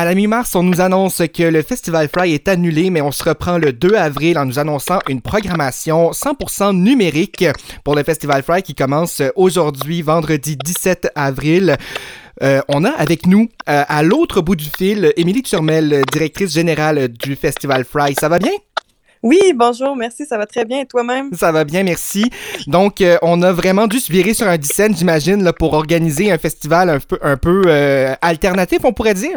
À la mi-mars, on nous annonce que le Festival Fly est annulé, mais on se reprend le 2 avril en nous annonçant une programmation 100% numérique pour le Festival Fly qui commence aujourd'hui, vendredi 17 avril. Euh, on a avec nous, euh, à l'autre bout du fil, Émilie Turmel, directrice générale du Festival Fry. Ça va bien? Oui, bonjour, merci, ça va très bien. Et toi-même? Ça va bien, merci. Donc, euh, on a vraiment dû se virer sur un dissent, j'imagine, pour organiser un festival un peu, un peu alternatif, on pourrait dire.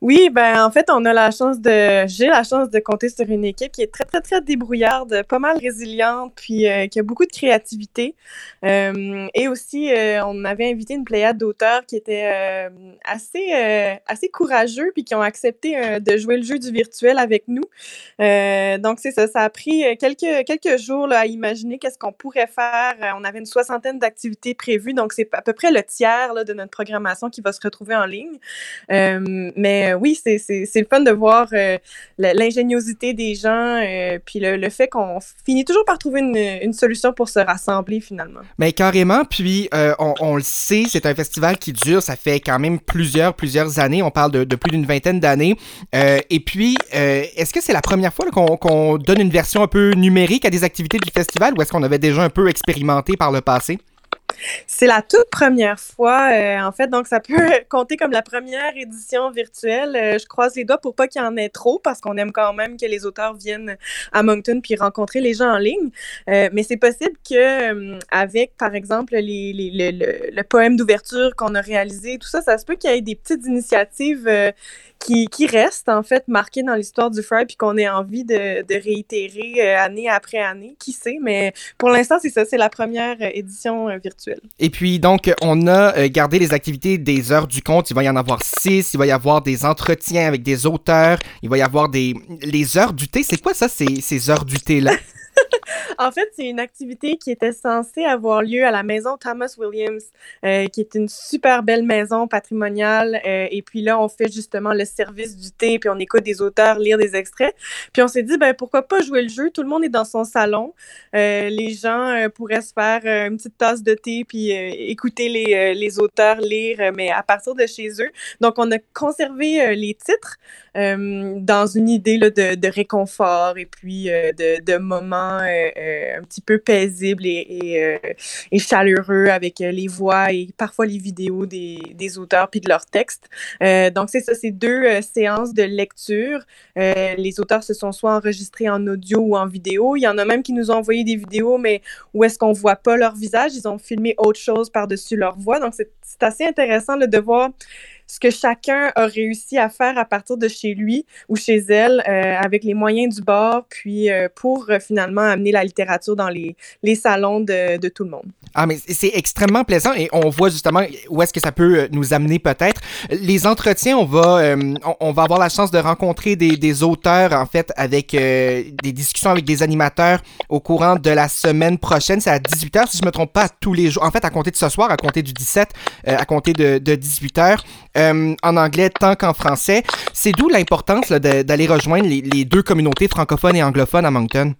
Oui, ben en fait, on a la chance de, j'ai la chance de compter sur une équipe qui est très très très débrouillarde, pas mal résiliente, puis euh, qui a beaucoup de créativité. Euh, et aussi, euh, on avait invité une pléiade d'auteurs qui étaient assez assez courageux, puis qui ont accepté de jouer le jeu du virtuel avec nous. donc c'est ça, ça a pris quelques quelques jours là, à imaginer qu'est-ce qu'on pourrait faire. On avait une soixantaine d'activités prévues, donc c'est à peu près le tiers là, de notre programmation qui va se retrouver en ligne. Mais euh, oui, c'est le fun de voir euh, l'ingéniosité des gens, euh, puis le, fait qu'on finit toujours par trouver une, une, solution pour se rassembler finalement. Mais carrément, puis on, on, le sait, c'est un festival qui dure, ça fait quand même plusieurs, plusieurs années, on parle de, de plus d'une vingtaine d'années. et puis, est-ce que c'est la première fois qu'on donne une version un peu numérique à des activités du festival ou est-ce qu'on avait déjà un peu expérimenté par le passé? C'est la toute première fois, euh, en fait, donc ça peut compter comme la première édition virtuelle. Euh, je croise les doigts pour pas qu'il y en ait trop, parce qu'on aime quand même que les auteurs viennent à Moncton puis rencontrer les gens en ligne. Euh, mais c'est possible que, avec, par exemple, les, les, le, le poème d'ouverture qu'on a réalisé, tout ça, ça se peut qu'il y ait des petites initiatives qui, qui reste en fait marqué dans l'histoire du Fry puis qu'on ait envie de, de réitérer année après année, qui sait, mais pour l'instant c'est ça, c'est la première édition euh, virtuelle. Et puis donc on a gardé les activités des heures du compte, il va y en avoir six, il va y avoir des entretiens avec des auteurs, il va y avoir des les heures du thé, c'est quoi ça ces, ces heures du thé là en fait, c'est une activité qui était censée avoir lieu à la maison Thomas Williams, euh, qui est une super belle maison patrimoniale. Euh, et puis là, on fait justement le service du thé, puis on écoute des auteurs lire des extraits. Puis on s'est dit, ben pourquoi pas jouer le jeu? Tout le monde est dans son salon. Euh, les gens pourraient se faire une petite tasse de thé, puis écouter les, les, auteurs lire, mais à partir de chez eux. Donc, on a conservé les titres dans une idée là, de, de, réconfort et puis de, de moments euh, un petit peu paisible et, euh, et, chaleureux avec euh, les voix et parfois les vidéos des, des auteurs puis de leurs textes. donc, c'est ça, c'est deux séances de lecture. les auteurs se sont soit enregistrés en audio ou en vidéo. Il y en a même qui nous ont envoyé des vidéos, mais où est-ce qu'on voit pas leur visage? Ils ont filmé autre chose par-dessus leur voix. Donc, c'est assez intéressant de voir ce que chacun a réussi à faire à partir de chez lui ou chez elle euh, avec les moyens du bord, puis euh, pour euh, finalement amener la littérature dans les, les salons de, de, tout le monde. Ah, mais c'est extrêmement plaisant et on voit justement où est-ce que ça peut nous amener peut-être. Les entretiens, on va, on, va avoir la chance de rencontrer des, des auteurs, en fait, avec des discussions avec des animateurs au courant de la semaine prochaine. C'est à 18h, si je me trompe pas, tous les jours. En fait, à compter de ce soir, à compter du 17, à compter de, de 18h. Euh, en anglais tant qu'en français. C'est d'où l'importance d'aller rejoindre les, les, deux communautés francophones et anglophones à Moncton.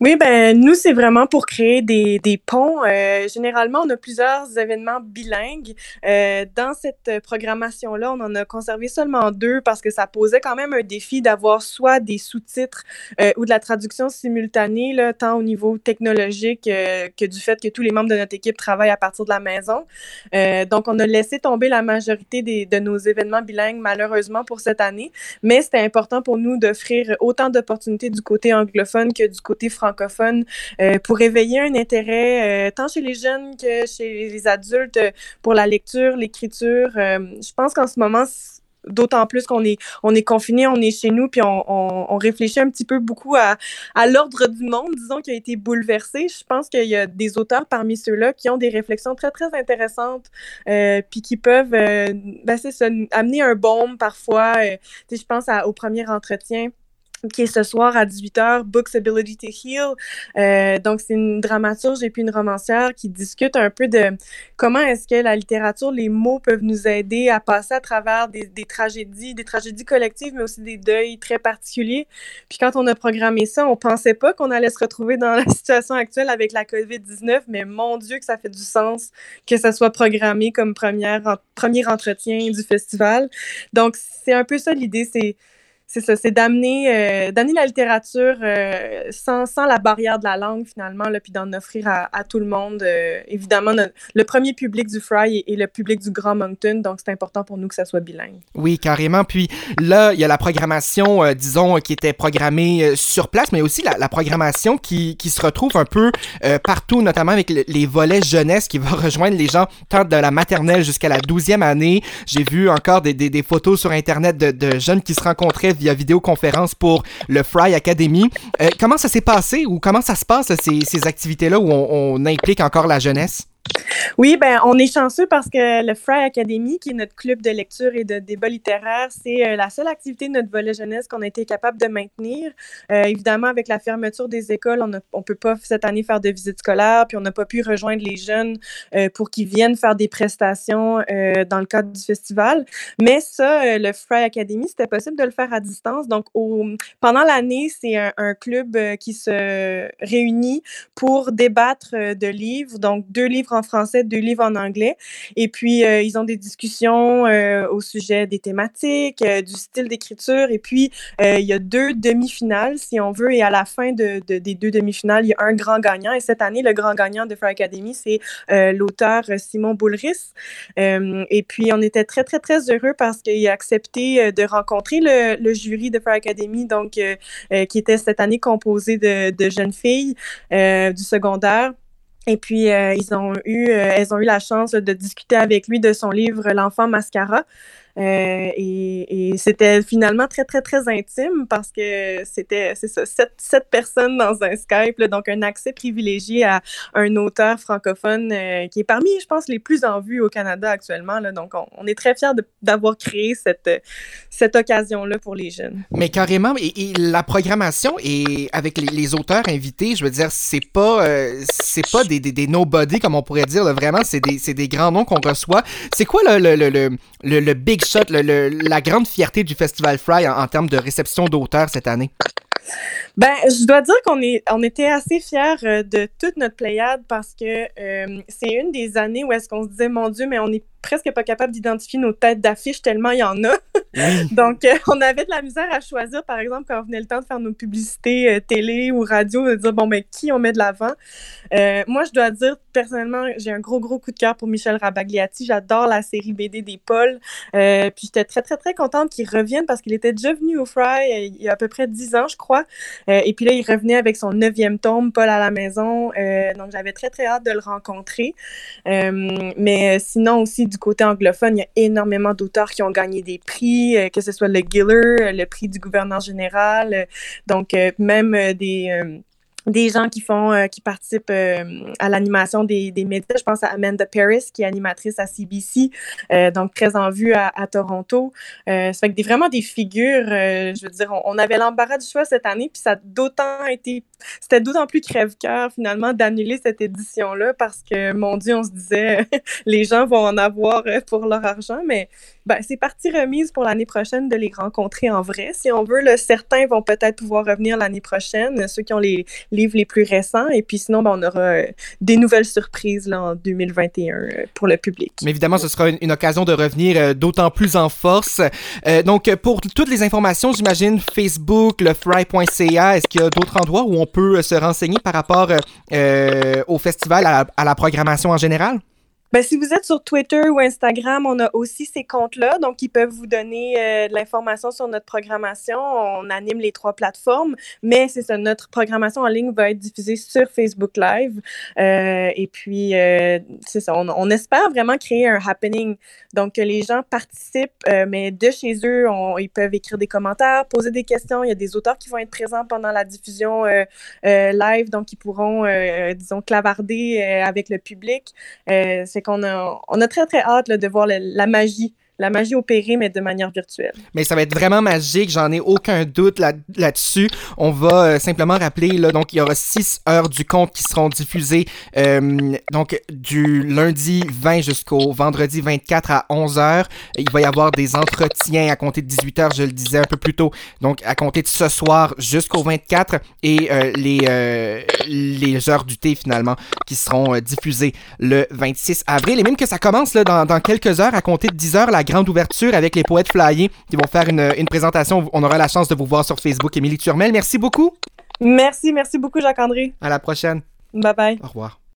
Oui, ben nous, c'est vraiment pour créer des, des ponts. Euh, généralement, on a plusieurs événements bilingues. Euh, dans cette programmation-là, on en a conservé seulement deux parce que ça posait quand même un défi d'avoir soit des sous-titres euh, ou de la traduction simultanée, là, tant au niveau technologique euh, que du fait que tous les membres de notre équipe travaillent à partir de la maison. Euh, donc, on a laissé tomber la majorité des, de nos événements bilingues, malheureusement, pour cette année. Mais c'était important pour nous d'offrir autant d'opportunités du côté anglophone que du côté francophone euh, pour éveiller un intérêt euh, tant chez les jeunes que chez les adultes pour la lecture, l'écriture. Euh, je pense qu'en ce moment, d'autant plus qu'on est on est confiné, on est chez nous, puis on, réfléchit un petit peu beaucoup à, l'ordre du monde, disons, qui a été bouleversé. Je pense qu'il y a des auteurs parmi ceux-là qui ont des réflexions très, très intéressantes, euh, puis qui peuvent, euh, ben, amener un baume parfois. je pense au premier entretien qui est ce soir à 18h, Books Ability to Heal. Euh, donc, c'est une dramaturge et puis une romancière qui discute un peu de comment est-ce que la littérature, les mots peuvent nous aider à passer à travers des, des, tragédies, des tragédies collectives, mais aussi des deuils très particuliers. Puis quand on a programmé ça, on pensait pas qu'on allait se retrouver dans la situation actuelle avec la COVID-19, mais mon Dieu que ça fait du sens que ça soit programmé comme première, premier entretien du festival. Donc, c'est un peu ça l'idée, c'est c'est ça, c'est d'amener euh, d'amener la littérature euh, sans, sans, la barrière de la langue finalement, là, puis d'en offrir à, à, tout le monde. Euh, évidemment, le premier public du Fry est, le public du Grand Moncton, donc c'est important pour nous que ça soit bilingue. Oui, carrément. Puis là, il y a la programmation, disons, qui était programmée sur place, mais aussi la, la programmation qui, qui, se retrouve un peu partout, notamment avec les volets jeunesse qui vont rejoindre les gens tant de la maternelle jusqu'à la douzième année. J'ai vu encore des, des, des, photos sur Internet de, de jeunes qui se rencontraient via vidéoconférence pour le Fry Academy. Euh, comment ça s'est passé ou comment ça se passe, ces, activités-là où on implique encore la jeunesse? Oui, ben on est chanceux parce que le Fry Academy, qui est notre club de lecture et de débat littéraire, c'est euh, la seule activité de notre volet jeunesse qu'on a été capable de maintenir. Euh, évidemment, avec la fermeture des écoles, on ne peut pas cette année faire de visites scolaires, puis on n'a pas pu rejoindre les jeunes euh, pour qu'ils viennent faire des prestations dans le cadre du festival. Mais ça, le Fry Academy, c'était possible de le faire à distance. Donc, pendant l'année, c'est un, un, club qui se réunit pour débattre de livres, donc deux livres en français, deux livres en anglais. Et puis, euh, ils ont des discussions euh, au sujet des thématiques, euh, du style d'écriture. Et puis, il y a deux demi-finales, si on veut. Et à la fin de, de, des deux demi-finales, il y a un grand gagnant. Et cette année, le grand gagnant de Fire Academy, c'est l'auteur Simon Boulris. et puis, on était très, très, très heureux parce qu'il a accepté de rencontrer le, jury de Fire Academy, donc, qui était cette année composé de jeunes filles du secondaire. Et puis, euh, ils ont eu, euh, elles ont eu la chance de discuter avec lui de son livre L'enfant mascara, euh, et, et c'était finalement très, très, très intime parce que c'était, c'est ça, sept, sept, personnes dans un Skype, donc un accès privilégié à un auteur francophone euh, qui est parmi, je pense, les plus en vue au Canada actuellement. Là, donc, on, on est très fiers d'avoir créé cette, cette occasion-là pour les jeunes. Mais carrément, et, la programmation et avec les, auteurs invités, je veux dire, c'est pas, euh, c'est pas des, des, des nobody, comme on pourrait dire, vraiment, c'est des, des grands noms qu'on reçoit. C'est quoi le, le, le, le, le big le, la grande fierté du Festival Fry en, en termes de réception d'auteurs cette année? Ben, je dois dire qu'on est, on était assez fiers euh, de toute notre pléiade parce que euh, c'est une des années où est-ce qu'on se disait, mon Dieu, mais on est presque pas capable d'identifier nos têtes d'affiche tellement il y en a. Donc, euh, on avait de la misère à choisir, par exemple, quand venait le temps de faire nos publicités euh, télé ou radio, de dire, bon, mais qui on met de l'avant. Euh, moi, je dois dire, personnellement, j'ai un gros, gros coup de cœur pour Michel Rabagliati. J'adore la série BD des Pauls. Puis, j'étais très, très, très contente qu'il revienne parce qu'il était déjà venu au Fry il y a à peu près dix ans, je crois. et puis là, il revenait avec son neuvième tome, Paul à la maison. donc, j'avais très, très hâte de le rencontrer. mais sinon aussi, du côté anglophone, il y a énormément d'auteurs qui ont gagné des prix, euh, que ce soit le Giller, euh, le prix du gouverneur général, euh, donc même des des gens qui font, euh, qui participent euh, à l'animation des, des, médias. Je pense à Amanda Paris, qui est animatrice à CBC, euh, donc très en vue à, Toronto. ça fait que des, vraiment des figures, je veux dire, on, avait l'embarras du choix cette année, puis ça a d'autant été, c'était d'autant plus crève-cœur finalement d'annuler cette édition-là parce que, mon Dieu, on se disait, les gens vont en avoir pour leur argent, mais ben, c'est partie remise pour l'année prochaine de les rencontrer en vrai. Si on veut, certains vont peut-être pouvoir revenir l'année prochaine, ceux qui ont les livres les plus récents. Et puis sinon, ben, on aura euh, des nouvelles surprises là, en 2021 euh, pour le public. Mais évidemment, ce sera une, occasion de revenir euh, d'autant plus en force. Donc, pour toutes les informations, j'imagine Facebook, lefry.ca, est-ce qu'il y a d'autres endroits où on peut se renseigner par rapport au festival, à la programmation en général? Ben, si vous êtes sur Twitter ou Instagram, on a aussi ces comptes-là, donc ils peuvent vous donner euh, de l'information sur notre programmation. On anime les trois plateformes, mais c'est ça, notre programmation en ligne va être diffusée sur Facebook Live. Euh, et puis, euh, c'est ça, on, on, espère vraiment créer un happening. Donc, que les gens participent, euh, mais de chez eux, on, ils peuvent écrire des commentaires, poser des questions. Il y a des auteurs qui vont être présents pendant la diffusion euh, euh, live, donc ils pourront, disons, clavarder avec le public. Qu'on a, on a très, très hâte de voir la magie la magie opérée, mais de manière virtuelle. Mais ça va être vraiment magique, j'en ai aucun doute là, là-dessus. On va euh, simplement rappeler, là, donc il y aura six heures du conte qui seront diffusées euh, donc du lundi 20 jusqu'au vendredi 24 à 11 heures. Il va y avoir des entretiens à compter de 18 heures, je le disais un peu plus tôt, donc à compter de ce soir jusqu'au 24 et euh, les, heures du thé finalement qui seront diffusées le 26 avril. Et même que ça commence dans, quelques heures, à compter de 10 heures, la grande ouverture avec les poètes flyés qui vont faire une, une présentation. On aura la chance de vous voir sur Facebook. Émilie Turmel, merci beaucoup. Merci, merci beaucoup, Jacques-André. À la prochaine. Bye bye. Au revoir.